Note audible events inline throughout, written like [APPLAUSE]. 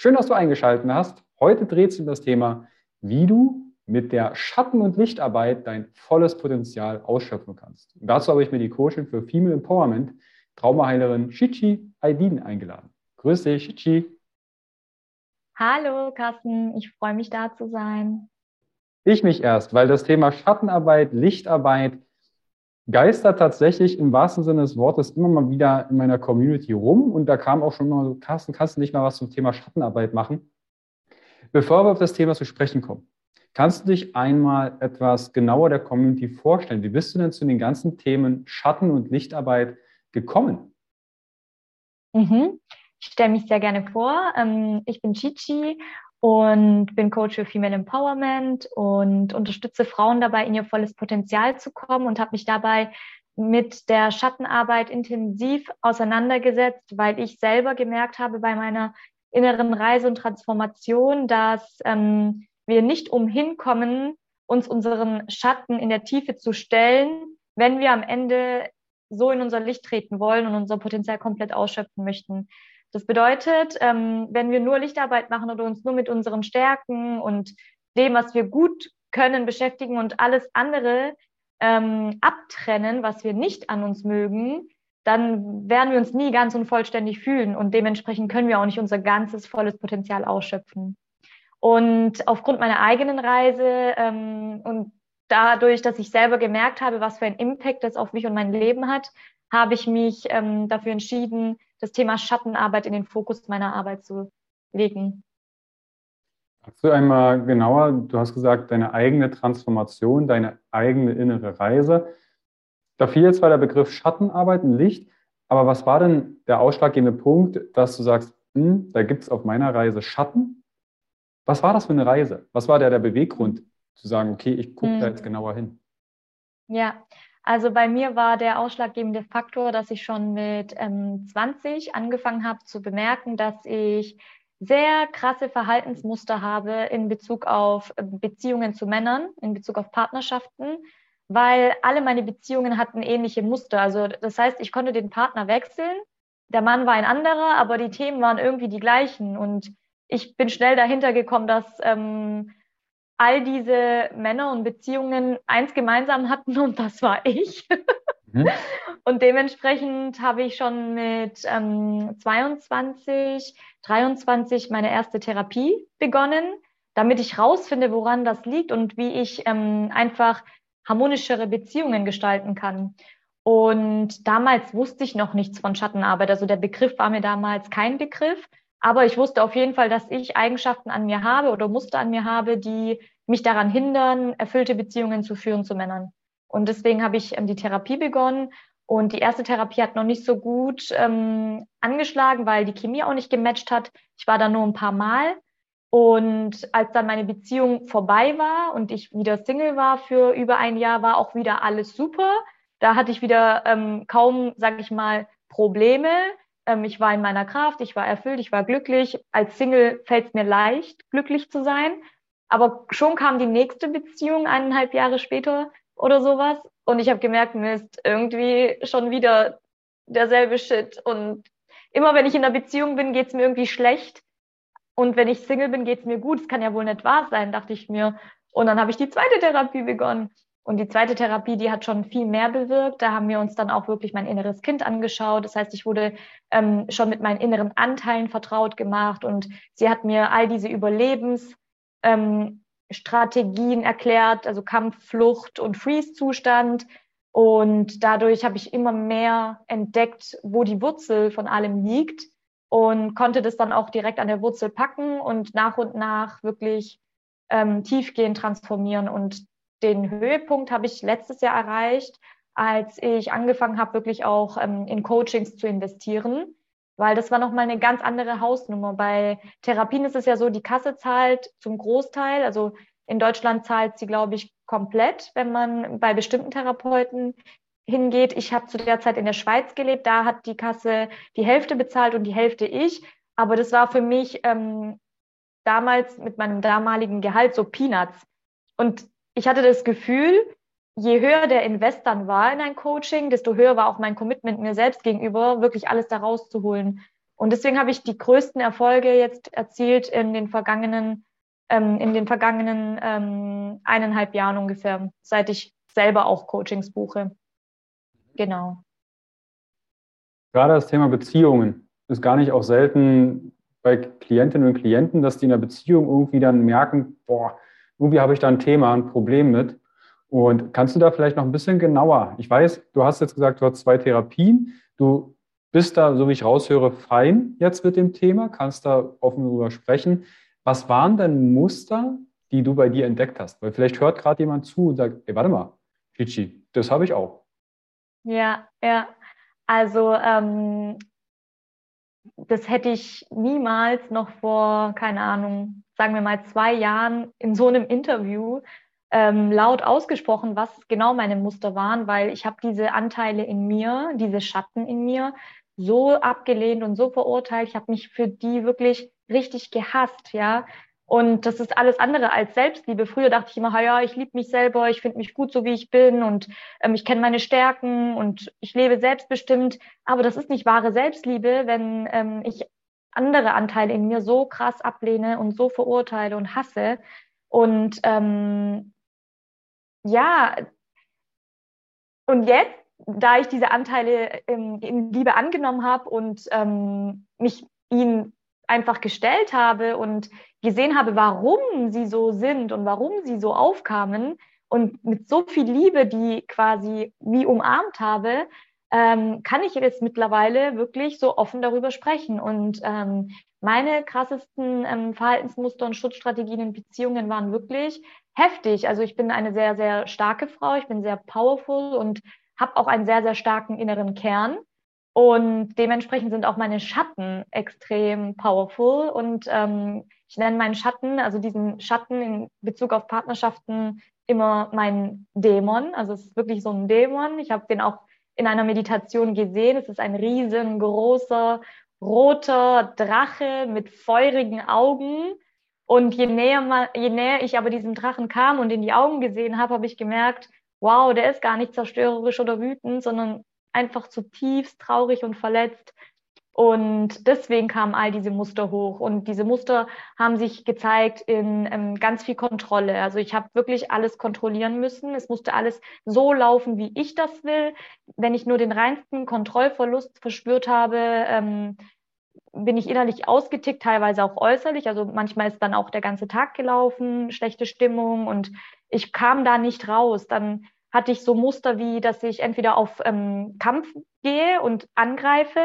Schön, dass du eingeschaltet hast. Heute dreht sich um das Thema, wie du mit der Schatten- und Lichtarbeit dein volles Potenzial ausschöpfen kannst. Und dazu habe ich mir die Coachin für Female Empowerment, Traumaheilerin Shichi Aydin eingeladen. Grüß dich, Shichi. Hallo Carsten, ich freue mich da zu sein. Ich mich erst, weil das Thema Schattenarbeit, Lichtarbeit geistert tatsächlich im wahrsten Sinne des Wortes immer mal wieder in meiner Community rum. Und da kam auch schon mal so, Carsten, kannst du nicht mal was zum Thema Schattenarbeit machen? Bevor wir auf das Thema zu sprechen kommen, kannst du dich einmal etwas genauer der Community vorstellen? Wie bist du denn zu den ganzen Themen Schatten- und Lichtarbeit gekommen? Mhm. Ich stelle mich sehr gerne vor. Ähm, ich bin Chichi und bin Coach für Female Empowerment und unterstütze Frauen dabei, in ihr volles Potenzial zu kommen und habe mich dabei mit der Schattenarbeit intensiv auseinandergesetzt, weil ich selber gemerkt habe bei meiner inneren Reise und Transformation, dass ähm, wir nicht umhin kommen, uns unseren Schatten in der Tiefe zu stellen, wenn wir am Ende so in unser Licht treten wollen und unser Potenzial komplett ausschöpfen möchten. Das bedeutet, ähm, wenn wir nur Lichtarbeit machen oder uns nur mit unseren Stärken und dem, was wir gut können, beschäftigen und alles andere ähm, abtrennen, was wir nicht an uns mögen, dann werden wir uns nie ganz und vollständig fühlen und dementsprechend können wir auch nicht unser ganzes volles Potenzial ausschöpfen. Und aufgrund meiner eigenen Reise ähm, und dadurch, dass ich selber gemerkt habe, was für ein Impact das auf mich und mein Leben hat, habe ich mich ähm, dafür entschieden, das Thema Schattenarbeit in den Fokus meiner Arbeit zu legen. Sagst du einmal genauer, du hast gesagt, deine eigene Transformation, deine eigene innere Reise. Da fiel jetzt zwar der Begriff Schattenarbeit und Licht, aber was war denn der ausschlaggebende Punkt, dass du sagst, hm, da gibt es auf meiner Reise Schatten? Was war das für eine Reise? Was war der, der Beweggrund, zu sagen, okay, ich gucke hm. da jetzt genauer hin? Ja, also bei mir war der ausschlaggebende Faktor, dass ich schon mit ähm, 20 angefangen habe zu bemerken, dass ich sehr krasse Verhaltensmuster habe in Bezug auf äh, Beziehungen zu Männern, in Bezug auf Partnerschaften, weil alle meine Beziehungen hatten ähnliche Muster. Also das heißt, ich konnte den Partner wechseln, der Mann war ein anderer, aber die Themen waren irgendwie die gleichen. Und ich bin schnell dahinter gekommen, dass ähm, all diese Männer und Beziehungen eins gemeinsam hatten und das war ich. Mhm. [LAUGHS] Und dementsprechend habe ich schon mit ähm, 22, 23 meine erste Therapie begonnen, damit ich rausfinde, woran das liegt und wie ich ähm, einfach harmonischere Beziehungen gestalten kann. Und damals wusste ich noch nichts von Schattenarbeit. Also der Begriff war mir damals kein Begriff. Aber ich wusste auf jeden Fall, dass ich Eigenschaften an mir habe oder Muster an mir habe, die mich daran hindern, erfüllte Beziehungen zu führen zu Männern. Und deswegen habe ich ähm, die Therapie begonnen. Und die erste Therapie hat noch nicht so gut ähm, angeschlagen, weil die Chemie auch nicht gematcht hat. Ich war da nur ein paar Mal. Und als dann meine Beziehung vorbei war und ich wieder Single war für über ein Jahr, war auch wieder alles super. Da hatte ich wieder ähm, kaum, sage ich mal, Probleme Ähm, ich war in meiner Kraft, ich war erfüllt, ich war glücklich. Als Single fällt es mir leicht, glücklich zu sein. Aber schon kam die nächste Beziehung eineinhalb Jahre später oder sowas. Und ich habe gemerkt, Mist, irgendwie schon wieder derselbe Shit. Und immer wenn ich in einer Beziehung bin, geht's mir irgendwie schlecht. Und wenn ich Single bin, geht's mir gut. Das kann ja wohl nicht wahr sein, dachte ich mir. Und dann habe ich die zweite Therapie begonnen. Und die zweite Therapie, die hat schon viel mehr bewirkt. Da haben wir uns dann auch wirklich mein inneres Kind angeschaut. Das heißt, ich wurde ähm, schon mit meinen inneren Anteilen vertraut gemacht und sie hat mir all diese Überlebensstrategien ähm, erklärt, also Kampf, Flucht und Freeze-Zustand. Und dadurch habe ich immer mehr entdeckt, wo die Wurzel von allem liegt und konnte das dann auch direkt an der Wurzel packen und nach und nach wirklich ähm, tiefgehend transformieren. Und den Höhepunkt habe ich letztes Jahr erreicht, als ich angefangen habe, wirklich auch ähm, in Coachings zu investieren, weil das war nochmal eine ganz andere Hausnummer. Bei Therapien ist es ja so, die Kasse zahlt zum Großteil, also in Deutschland zahlt sie, glaube ich, komplett, wenn man bei bestimmten Therapeuten hingeht. Ich habe zu der Zeit in der Schweiz gelebt, da hat die Kasse die Hälfte bezahlt und die Hälfte ich. Aber das war für mich ähm, damals mit meinem damaligen Gehalt so Peanuts. Und ich hatte das Gefühl, je höher der Invest dann war in ein Coaching, desto höher war auch mein Commitment mir selbst gegenüber, wirklich alles da rauszuholen. Und deswegen habe ich die größten Erfolge jetzt erzielt in den vergangenen, ähm, in den vergangenen ähm, eineinhalb Jahren ungefähr, seit ich selber auch Coachings buche. Genau. Gerade das Thema Beziehungen ist gar nicht auch selten bei Klientinnen und Klienten, dass die in der Beziehung irgendwie dann merken, boah, irgendwie habe ich da ein Thema, ein Problem mit. Und kannst du da vielleicht noch ein bisschen genauer? Ich weiß, du hast jetzt gesagt, du hast zwei Therapien. Du bist da, so wie ich raushöre, fein jetzt mit dem Thema, kannst da offen darüber sprechen. Was waren denn Muster, die du bei dir entdeckt hast? Weil vielleicht hört gerade jemand zu und sagt, ey, warte mal, Chichi, das habe ich auch. Ja, ja. Also ähm, das hätte ich niemals noch vor, keine Ahnung, sagen wir mal zwei Jahren in so einem Interview ähm, laut ausgesprochen, was genau meine Muster waren, weil ich habe diese Anteile in mir, diese Schatten in mir so abgelehnt und so verurteilt. Ich habe mich für die wirklich richtig gehasst, ja. Und das ist alles andere als Selbstliebe. Früher dachte ich immer, ja, ich liebe mich selber, ich finde mich gut so, wie ich bin und ähm, ich kenne meine Stärken und ich lebe selbstbestimmt. Aber das ist nicht wahre Selbstliebe, wenn ähm, ich andere Anteile in mir so krass ablehne und so verurteile und hasse. Und ähm, ja, und jetzt, da ich diese Anteile ähm, in Liebe angenommen habe und ähm, mich ihnen einfach gestellt habe und gesehen habe, warum sie so sind und warum sie so aufkamen und mit so viel Liebe die quasi wie umarmt habe, ähm, kann ich jetzt mittlerweile wirklich so offen darüber sprechen. Und ähm, meine krassesten ähm, Verhaltensmuster und Schutzstrategien in Beziehungen waren wirklich heftig. Also ich bin eine sehr, sehr starke Frau, ich bin sehr powerful und habe auch einen sehr, sehr starken inneren Kern. Und dementsprechend sind auch meine Schatten extrem powerful. Und ähm, ich nenne meinen Schatten, also diesen Schatten in Bezug auf Partnerschaften, immer mein Dämon. Also es ist wirklich so ein Dämon. Ich habe den auch in einer Meditation gesehen. Es ist ein riesengroßer roter Drache mit feurigen Augen. Und je näher, je näher ich aber diesem Drachen kam und in die Augen gesehen habe, habe ich gemerkt, wow, der ist gar nicht zerstörerisch oder wütend, sondern einfach zutiefst traurig und verletzt. Und deswegen kamen all diese Muster hoch. Und diese Muster haben sich gezeigt in ähm, ganz viel Kontrolle. Also ich habe wirklich alles kontrollieren müssen. Es musste alles so laufen, wie ich das will. Wenn ich nur den reinsten Kontrollverlust verspürt habe, ähm, bin ich innerlich ausgetickt, teilweise auch äußerlich. Also manchmal ist dann auch der ganze Tag gelaufen, schlechte Stimmung und ich kam da nicht raus. Dann hatte ich so Muster wie, dass ich entweder auf ähm, Kampf gehe und angreife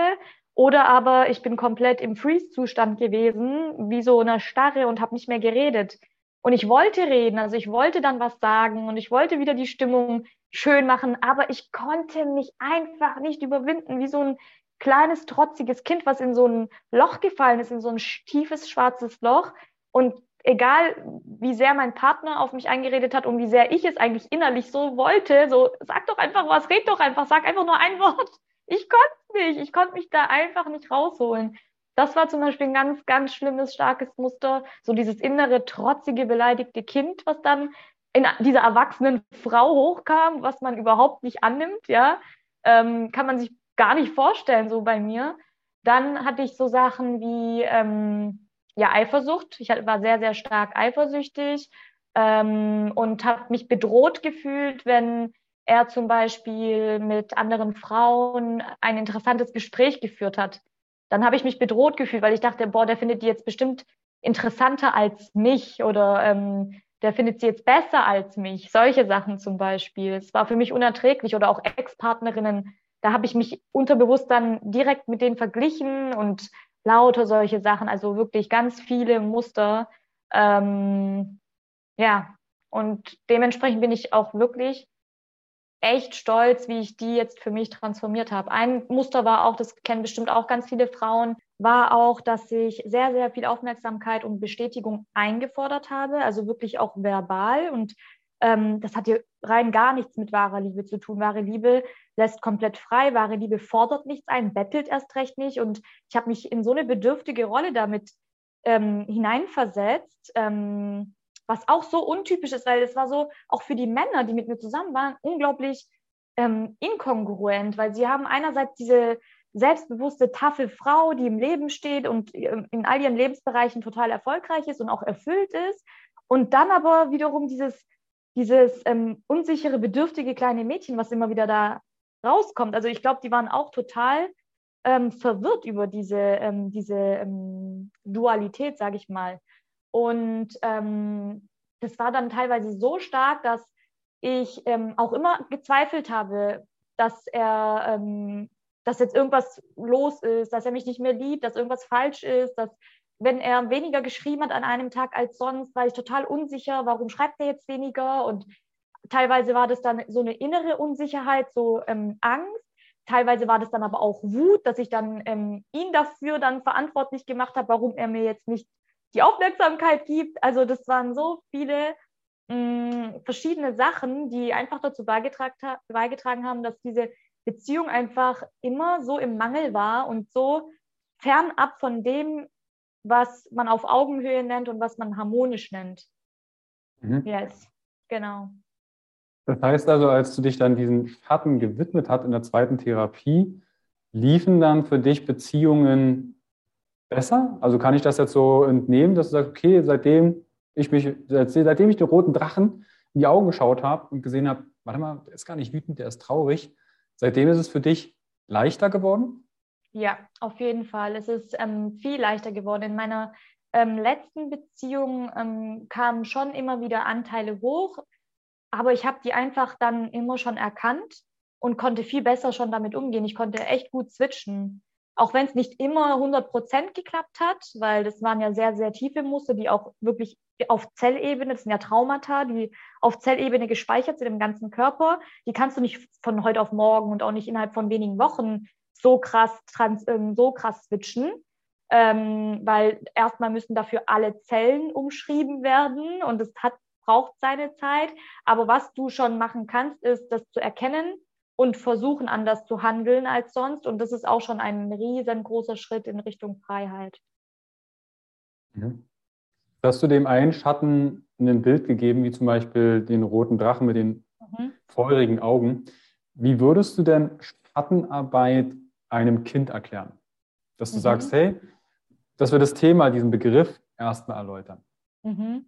oder aber ich bin komplett im Freeze-Zustand gewesen, wie so eine Starre und habe nicht mehr geredet. Und ich wollte reden, also ich wollte dann was sagen und ich wollte wieder die Stimmung schön machen, aber ich konnte mich einfach nicht überwinden, wie so ein kleines, trotziges Kind, was in so ein Loch gefallen ist, in so ein tiefes, schwarzes Loch. Und egal wie sehr mein Partner auf mich eingeredet hat und wie sehr ich es eigentlich innerlich so wollte, so sag doch einfach was, red doch einfach, sag einfach nur ein Wort. Ich konnte nicht. Ich konnte mich da einfach nicht rausholen. Das war zum Beispiel ein ganz, ganz schlimmes, starkes Muster. So dieses innere, trotzige, beleidigte Kind, was dann in dieser erwachsenen Frau hochkam, was man überhaupt nicht annimmt, ja. Ähm, kann man sich gar nicht vorstellen, so bei mir. Dann hatte ich so Sachen wie ähm, ja, Eifersucht. Ich war sehr, sehr stark eifersüchtig ähm, und habe mich bedroht gefühlt, wenn er zum Beispiel mit anderen Frauen ein interessantes Gespräch geführt hat. Dann habe ich mich bedroht gefühlt, weil ich dachte, boah, der findet die jetzt bestimmt interessanter als mich oder ähm, der findet sie jetzt besser als mich. Solche Sachen zum Beispiel. Es war für mich unerträglich oder auch Ex-Partnerinnen. Da habe ich mich unterbewusst dann direkt mit denen verglichen und lauter solche Sachen. Also wirklich ganz viele Muster. Ähm, ja, und dementsprechend bin ich auch wirklich echt stolz, wie ich die jetzt für mich transformiert habe. Ein Muster war auch, das kennen bestimmt auch ganz viele Frauen, war auch, dass ich sehr, sehr viel Aufmerksamkeit und Bestätigung eingefordert habe, also wirklich auch verbal. Und ähm, das hat hier rein gar nichts mit wahrer Liebe zu tun. Wahre Liebe lässt komplett frei, wahre Liebe fordert nichts ein, bettelt erst recht nicht. Und ich habe mich in so eine bedürftige Rolle damit ähm, hineinversetzt. Ähm, was auch so untypisch ist, weil es war so, auch für die Männer, die mit mir zusammen waren, unglaublich ähm, inkongruent, weil sie haben einerseits diese selbstbewusste, taffe Frau, die im Leben steht und ähm, in all ihren Lebensbereichen total erfolgreich ist und auch erfüllt ist. Und dann aber wiederum dieses, dieses ähm, unsichere, bedürftige kleine Mädchen, was immer wieder da rauskommt. Also ich glaube, die waren auch total ähm, verwirrt über diese, ähm, diese Dualität, sage ich mal. Und ähm, das war dann teilweise so stark, dass ich ähm, auch immer gezweifelt habe, dass er, ähm, dass jetzt irgendwas los ist, dass er mich nicht mehr liebt, dass irgendwas falsch ist, dass wenn er weniger geschrieben hat an einem Tag als sonst, war ich total unsicher, warum schreibt er jetzt weniger? Und teilweise war das dann so eine innere Unsicherheit, so ähm, Angst. Teilweise war das dann aber auch Wut, dass ich dann ähm, ihn dafür dann verantwortlich gemacht habe, warum er mir jetzt nicht die Aufmerksamkeit gibt. Also das waren so viele mh, mm, verschiedene Sachen, die einfach dazu beigetragen, beigetragen haben, dass diese Beziehung einfach immer so im Mangel war und so fernab von dem, was man auf Augenhöhe nennt und was man harmonisch nennt. Mhm. Yes, genau. Das heißt also, als du dich dann diesen Schatten gewidmet hast in der zweiten Therapie, liefen dann für dich Beziehungen besser? Also kann ich das jetzt so entnehmen, dass du sagst, okay, seitdem ich mich, seitdem ich den roten Drachen in die Augen geschaut habe und gesehen habe, warte mal, der ist gar nicht wütend, der ist traurig. Seitdem ist es für dich leichter geworden? Ja, auf jeden Fall. Es ist ähm, viel leichter geworden. In meiner ähm, letzten Beziehung ähm, kamen schon immer wieder Anteile hoch, aber ich habe die einfach dann immer schon erkannt und konnte viel besser schon damit umgehen. Ich konnte echt gut switchen auch wenn es nicht immer 100 Prozent geklappt hat, weil das waren ja sehr, sehr tiefe Muster, die auch wirklich auf Zellebene, das sind ja Traumata, die auf Zellebene gespeichert sind im ganzen Körper, die kannst du nicht von heute auf morgen und auch nicht innerhalb von wenigen Wochen so krass, trans, ähm, so krass switchen, ähm, weil erstmal müssen dafür alle Zellen umschrieben werden und es hat, braucht seine Zeit. Aber was du schon machen kannst, ist, das zu erkennen, und versuchen anders zu handeln als sonst. Und das ist auch schon ein riesengroßer Schritt in Richtung Freiheit. Mhm. Hast du dem einen Schatten ein Bild gegeben, wie zum Beispiel den roten Drachen mit den mhm. feurigen Augen. Wie würdest du denn Schattenarbeit einem Kind erklären? Dass du mhm. sagst, hey, dass wir das Thema, diesen Begriff erstmal erläutern. Mhm.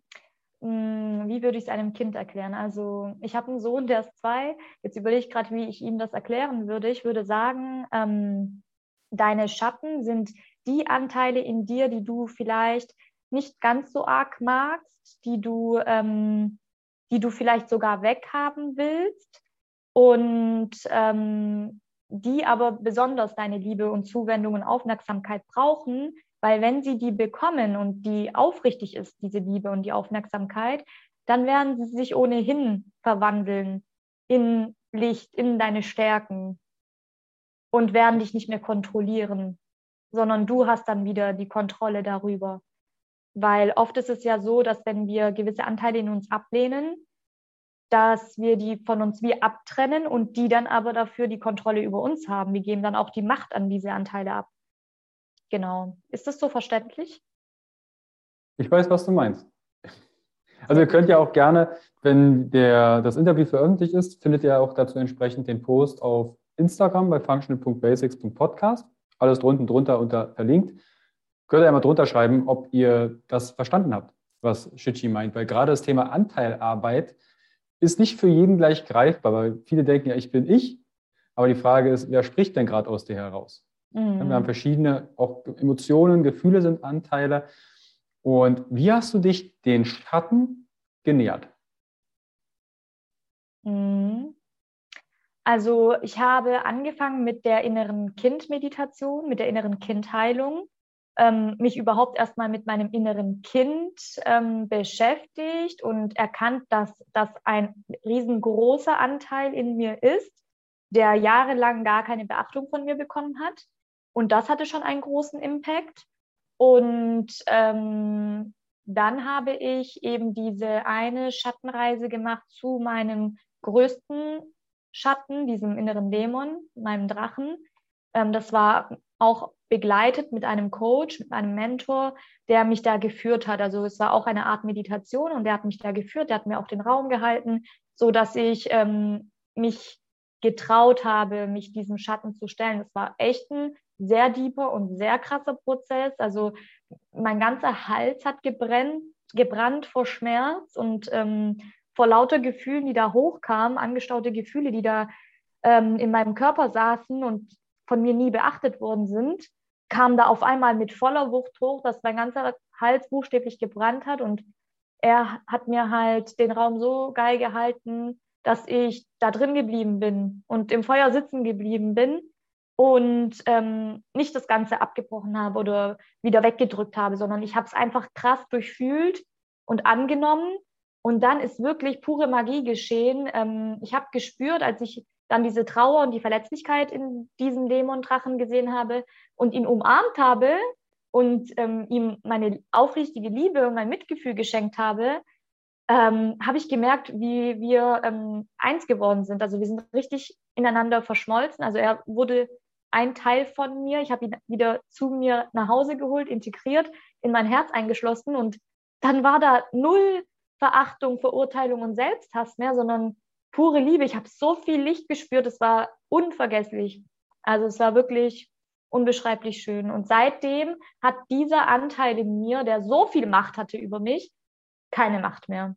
Hm, wie würde ich es einem Kind erklären? Also ich habe einen Sohn, der ist zwei. Jetzt überlege ich gerade, wie ich ihm das erklären würde. Ich würde sagen, ähm, deine Schatten sind die Anteile in dir, die du vielleicht nicht ganz so arg magst, die du, ähm, die du vielleicht sogar weghaben willst und ähm, die aber besonders deine Liebe und Zuwendung und Aufmerksamkeit brauchen, weil wenn sie die bekommen und die aufrichtig ist, diese Liebe und die Aufmerksamkeit, dann werden sie sich ohnehin verwandeln in Licht, in deine Stärken und werden dich nicht mehr kontrollieren, sondern du hast dann wieder die Kontrolle darüber. Weil oft ist es ja so, dass wenn wir gewisse Anteile in uns ablehnen, dass wir die von uns wie abtrennen und die dann aber dafür die Kontrolle über uns haben. Wir geben dann auch die Macht an diese Anteile ab. Genau. Ist das so verständlich? Ich weiß, was du meinst. Also ihr könnt ja auch gerne, wenn der, das Interview veröffentlicht ist, findet ihr auch dazu entsprechend den Post auf Instagram bei functional.basics.podcast. Alles drunten drunter unter verlinkt. Könnt ihr einmal drunter schreiben, ob ihr das verstanden habt, was Shichi meint. Weil gerade das Thema Anteilarbeit ist nicht für jeden gleich greifbar, weil viele denken ja, ich bin ich. Aber die Frage ist, wer spricht denn gerade aus dir heraus? Mhm. Wir haben verschiedene auch Emotionen, Gefühle sind Anteile. Und wie hast du dich den Schatten genähert? Mhm. Also ich habe angefangen mit der inneren Kindmeditation, mit der inneren Kindheilung, ähm, mich überhaupt erstmal mit meinem inneren Kind ähm, beschäftigt und erkannt, dass das ein riesengroßer Anteil in mir ist, der jahrelang gar keine Beachtung von mir bekommen hat. Und das hatte schon einen großen Impact. Und ähm, dann habe ich eben diese eine Schattenreise gemacht zu meinem größten Schatten, diesem inneren Dämon, meinem Drachen. Ähm, das war auch begleitet mit einem Coach, mit einem Mentor, der mich da geführt hat. Also es war auch eine Art Meditation und der hat mich da geführt, der hat mir auch den Raum gehalten, so dass ich ähm, mich getraut habe, mich diesem Schatten zu stellen. Es war echt ein sehr deeper und sehr krasser Prozess. Also mein ganzer Hals hat gebrennt, gebrannt vor Schmerz und ähm, vor lauter Gefühlen, die da hochkamen, angestaute Gefühle, die da ähm, in meinem Körper saßen und von mir nie beachtet worden sind, kam da auf einmal mit voller Wucht hoch, dass mein ganzer Hals buchstäblich gebrannt hat und er hat mir halt den Raum so geil gehalten, dass ich da drin geblieben bin und im Feuer sitzen geblieben bin und ähm, nicht das Ganze abgebrochen habe oder wieder weggedrückt habe, sondern ich habe es einfach krass durchfühlt und angenommen. Und dann ist wirklich pure Magie geschehen. Ähm, ich habe gespürt, als ich dann diese Trauer und die Verletzlichkeit in diesem Dämon-Drachen gesehen habe und ihn umarmt habe und ähm, ihm meine aufrichtige Liebe und mein Mitgefühl geschenkt habe, ähm, habe ich gemerkt, wie wir ähm, eins geworden sind. Also wir sind richtig ineinander verschmolzen. Also er wurde ein Teil von mir. Ich habe ihn wieder zu mir nach Hause geholt, integriert, in mein Herz eingeschlossen und dann war da null Verachtung, Verurteilung und Selbsthass mehr, sondern pure Liebe. Ich habe so viel Licht gespürt, es war unvergesslich. Also es war wirklich unbeschreiblich schön. Und seitdem hat dieser Anteil in mir, der so viel Macht hatte über mich, keine Macht mehr.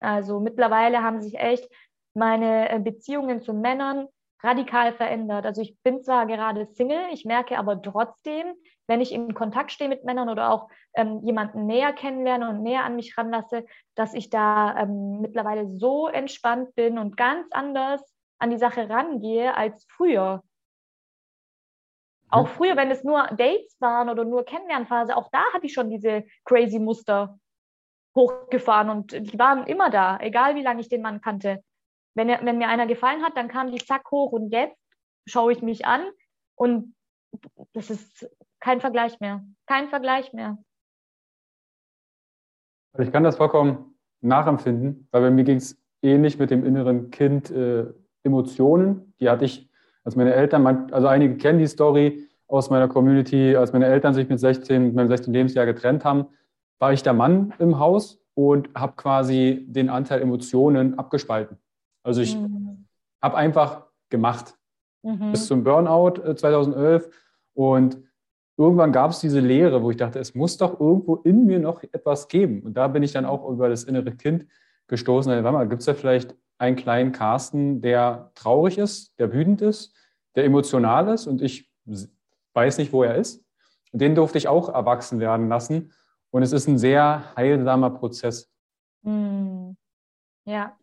Also mittlerweile haben sich echt meine äh, Beziehungen zu Männern radikal verändert. Also ich bin zwar gerade Single, ich merke aber trotzdem, wenn ich in Kontakt stehe mit Männern oder auch ähm, jemanden näher kennenlerne und näher an mich ranlasse, dass ich da ähm, mittlerweile so entspannt bin und ganz anders an die Sache rangehe als früher. Auch früher, wenn es nur Dates waren oder nur Kennenlernphase, auch da hatte ich schon diese crazy Muster hochgefahren und die waren immer da, egal wie lange ich den Mann kannte. Wenn, er, wenn mir einer gefallen hat, dann kam die zack hoch und jetzt schaue ich mich an und das ist kein Vergleich mehr. Kein Vergleich mehr. Ich kann das vollkommen nachempfinden, weil bei mir ging es ähnlich mit dem inneren Kind äh, Emotionen. Die hatte ich, als meine Eltern, also einige kennen die Story aus meiner Community, als meine Eltern sich mit 16, mit meinem 16. Lebensjahr getrennt haben, war ich der Mann im Haus und habe quasi den Anteil Emotionen abgespalten. Also ich mhm. habe einfach gemacht mhm. bis zum Burnout 2011 äh, und irgendwann gab es diese Lehre, wo ich dachte, es muss doch irgendwo in mir noch etwas geben. Und da bin ich dann auch über das innere Kind gestoßen. Warte mal, gibt es da vielleicht einen kleinen Carsten, der traurig ist, der wütend ist, der emotional ist und ich weiß nicht, wo er ist. Und den durfte ich auch erwachsen werden lassen. Und es ist ein sehr heilsamer Prozess. Mm. Ja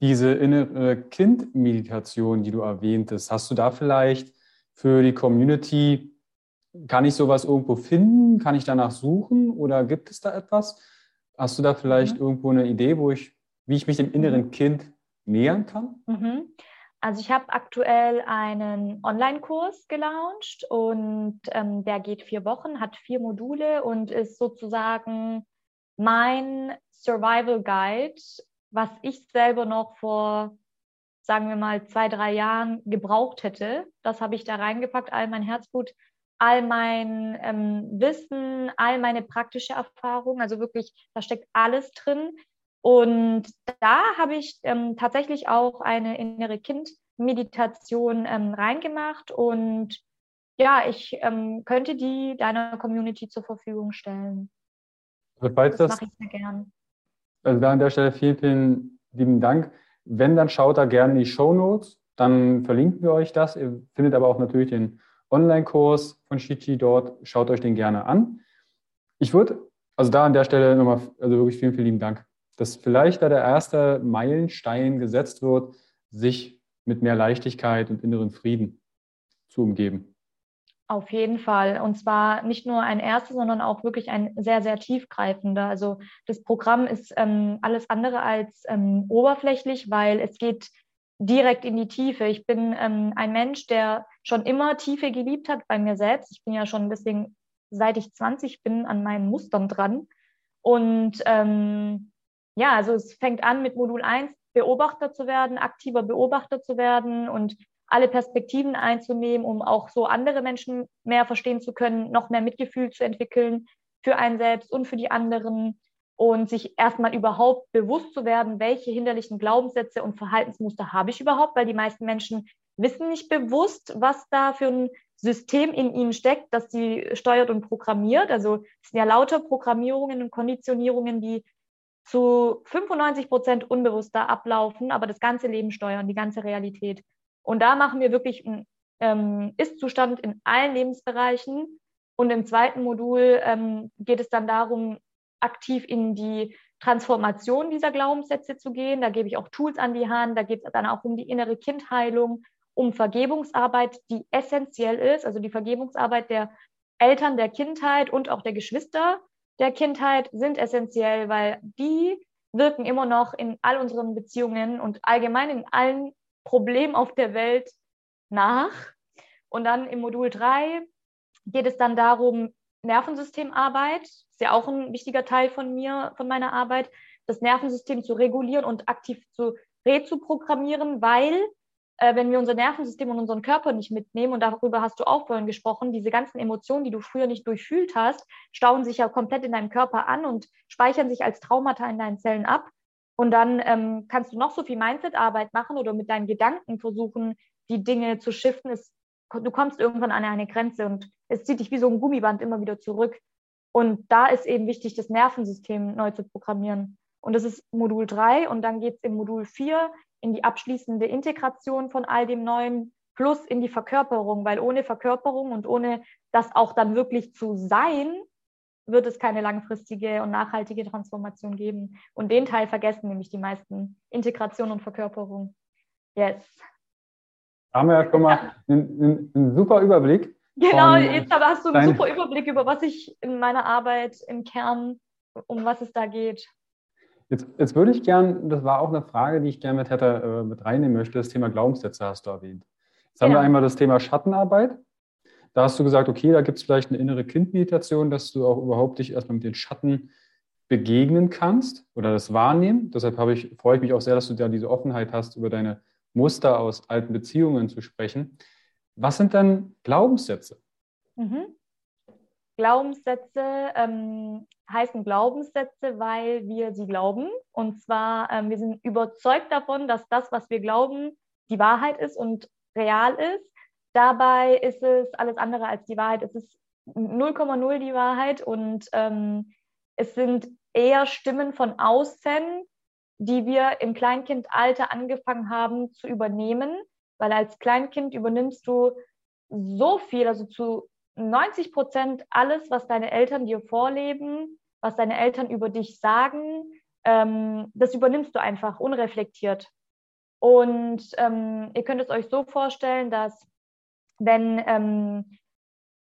diese innere Kind-Meditation, die du erwähntest, hast du da vielleicht für die Community, kann ich sowas irgendwo finden? Kann ich danach suchen oder gibt es da etwas? Hast du da vielleicht mhm. irgendwo eine Idee, wo ich, wie ich mich dem inneren mhm. Kind nähern kann? Mhm. Also ich habe aktuell einen Online-Kurs gelauncht und ähm, der geht vier Wochen, hat vier Module und ist sozusagen mein Survival Guide was ich selber noch vor, sagen wir mal, zwei, drei Jahren gebraucht hätte. Das habe ich da reingepackt, all mein Herzblut, all mein ähm, Wissen, all meine praktische Erfahrung. Also wirklich, da steckt alles drin. Und da habe ich ähm, tatsächlich auch eine innere Kind-Meditation ähm, reingemacht und ja, ich ähm, könnte die deiner Community zur Verfügung stellen. Also falls das, das mache ich sehr gern. Also da an der Stelle vielen, vielen lieben Dank. Wenn, dann schaut da gerne in die Show Notes, dann verlinken wir euch das. Ihr findet aber auch natürlich den Online-Kurs von Shichi dort. Schaut euch den gerne an. Ich würde, also da an der Stelle nochmal, also wirklich vielen, vielen lieben Dank, dass vielleicht da der erste Meilenstein gesetzt wird, sich mit mehr Leichtigkeit und inneren Frieden zu umgeben. Auf jeden Fall. Und zwar nicht nur ein erster, sondern auch wirklich ein sehr, sehr tiefgreifender. Also das Programm ist ähm, alles andere als ähm, oberflächlich, weil es geht direkt in die Tiefe. Ich bin ähm, ein Mensch, der schon immer Tiefe geliebt hat bei mir selbst. Ich bin ja schon deswegen, seit ich 20 bin, an meinen Mustern dran. Und ähm, ja, also es fängt an mit Modul 1, Beobachter zu werden, aktiver Beobachter zu werden und alle Perspektiven einzunehmen, um auch so andere Menschen mehr verstehen zu können, noch mehr Mitgefühl zu entwickeln für einen selbst und für die anderen und sich erstmal überhaupt bewusst zu werden, welche hinderlichen Glaubenssätze und Verhaltensmuster habe ich überhaupt, weil die meisten Menschen wissen nicht bewusst, was da für ein System in ihnen steckt, das sie steuert und programmiert. Also es sind ja lauter Programmierungen und Konditionierungen, die zu 95 Prozent unbewusster ablaufen, aber das ganze Leben steuern, die ganze Realität. Und da machen wir wirklich einen ähm, Ist-Zustand in allen Lebensbereichen. Und im zweiten Modul ähm, geht es dann darum, aktiv in die Transformation dieser Glaubenssätze zu gehen. Da gebe ich auch Tools an die Hand. Da geht es dann auch um die innere Kindheilung, um Vergebungsarbeit, die essentiell ist, also die Vergebungsarbeit der Eltern der Kindheit und auch der Geschwister der Kindheit sind essentiell, weil die wirken immer noch in all unseren Beziehungen und allgemein in allen Problem auf der Welt nach. Und dann im Modul 3 geht es dann darum, Nervensystemarbeit, ist ja auch ein wichtiger Teil von mir, von meiner Arbeit, das Nervensystem zu regulieren und aktiv zu rezuprogrammieren, weil äh, wenn wir unser Nervensystem und unseren Körper nicht mitnehmen, und darüber hast du auch vorhin gesprochen, diese ganzen Emotionen, die du früher nicht durchfühlt hast, stauen sich ja komplett in deinem Körper an und speichern sich als Traumata in deinen Zellen ab. Und dann ähm, kannst du noch so viel Mindset-Arbeit machen oder mit deinen Gedanken versuchen, die Dinge zu shiften. Es, du kommst irgendwann an eine Grenze und es zieht dich wie so ein Gummiband immer wieder zurück. Und da ist eben wichtig, das Nervensystem neu zu programmieren. Und das ist Modul 3 und dann geht es im Modul 4 in die abschließende Integration von all dem Neuen plus in die Verkörperung, weil ohne Verkörperung und ohne das auch dann wirklich zu sein, wird es keine langfristige und nachhaltige Transformation geben. Und den Teil vergessen nämlich die meisten. Integration und Verkörperung. Yes. Da haben wir ja schon mal einen, einen, einen super Überblick. Genau, jetzt aber hast du einen super Überblick über was ich in meiner Arbeit im Kern, um was es da geht. Jetzt, jetzt würde ich gern, das war auch eine Frage, die ich gerne mit hätte äh, mit reinnehmen möchte, das Thema Glaubenssätze hast du erwähnt. Jetzt genau. haben wir einmal das Thema Schattenarbeit. Da hast du gesagt, okay, da gibt es vielleicht eine innere Kindmeditation, dass du auch überhaupt dich erstmal mit den Schatten begegnen kannst oder das wahrnehmen. Deshalb ich, freue ich mich auch sehr, dass du da diese Offenheit hast, über deine Muster aus alten Beziehungen zu sprechen. Was sind dann Glaubenssätze? Mhm. Glaubenssätze ähm, heißen Glaubenssätze, weil wir sie glauben. Und zwar, ähm, wir sind überzeugt davon, dass das, was wir glauben, die Wahrheit ist und real ist. Dabei ist es alles andere als die Wahrheit. Es ist 0,0 die Wahrheit und ähm, es sind eher Stimmen von außen, die wir im Kleinkindalter angefangen haben zu übernehmen, weil als Kleinkind übernimmst du so viel, also zu 90 Prozent alles, was deine Eltern dir vorleben, was deine Eltern über dich sagen, ähm, das übernimmst du einfach unreflektiert. Und ähm, ihr könnt es euch so vorstellen, dass wenn ähm,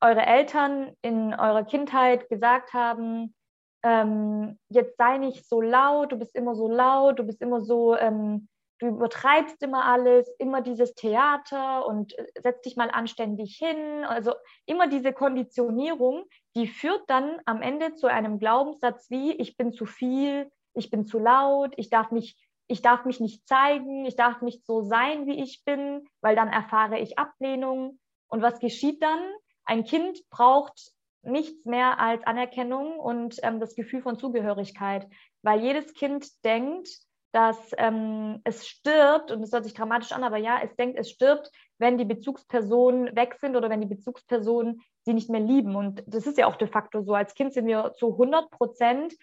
eure Eltern in eurer Kindheit gesagt haben, ähm, jetzt sei nicht so laut, du bist immer so laut, du bist immer so, ähm, du übertreibst immer alles, immer dieses Theater und äh, setz dich mal anständig hin. Also immer diese Konditionierung, die führt dann am Ende zu einem Glaubenssatz wie, ich bin zu viel, ich bin zu laut, ich darf nicht ich darf mich nicht zeigen, ich darf nicht so sein, wie ich bin, weil dann erfahre ich Ablehnung. Und was geschieht dann? Ein Kind braucht nichts mehr als Anerkennung und ähm, das Gefühl von Zugehörigkeit, weil jedes Kind denkt, dass ähm, es stirbt, und es hört sich dramatisch an, aber ja, es denkt, es stirbt, wenn die Bezugspersonen weg sind oder wenn die Bezugspersonen sie nicht mehr lieben. Und das ist ja auch de facto so. Als Kind sind wir zu 100 Prozent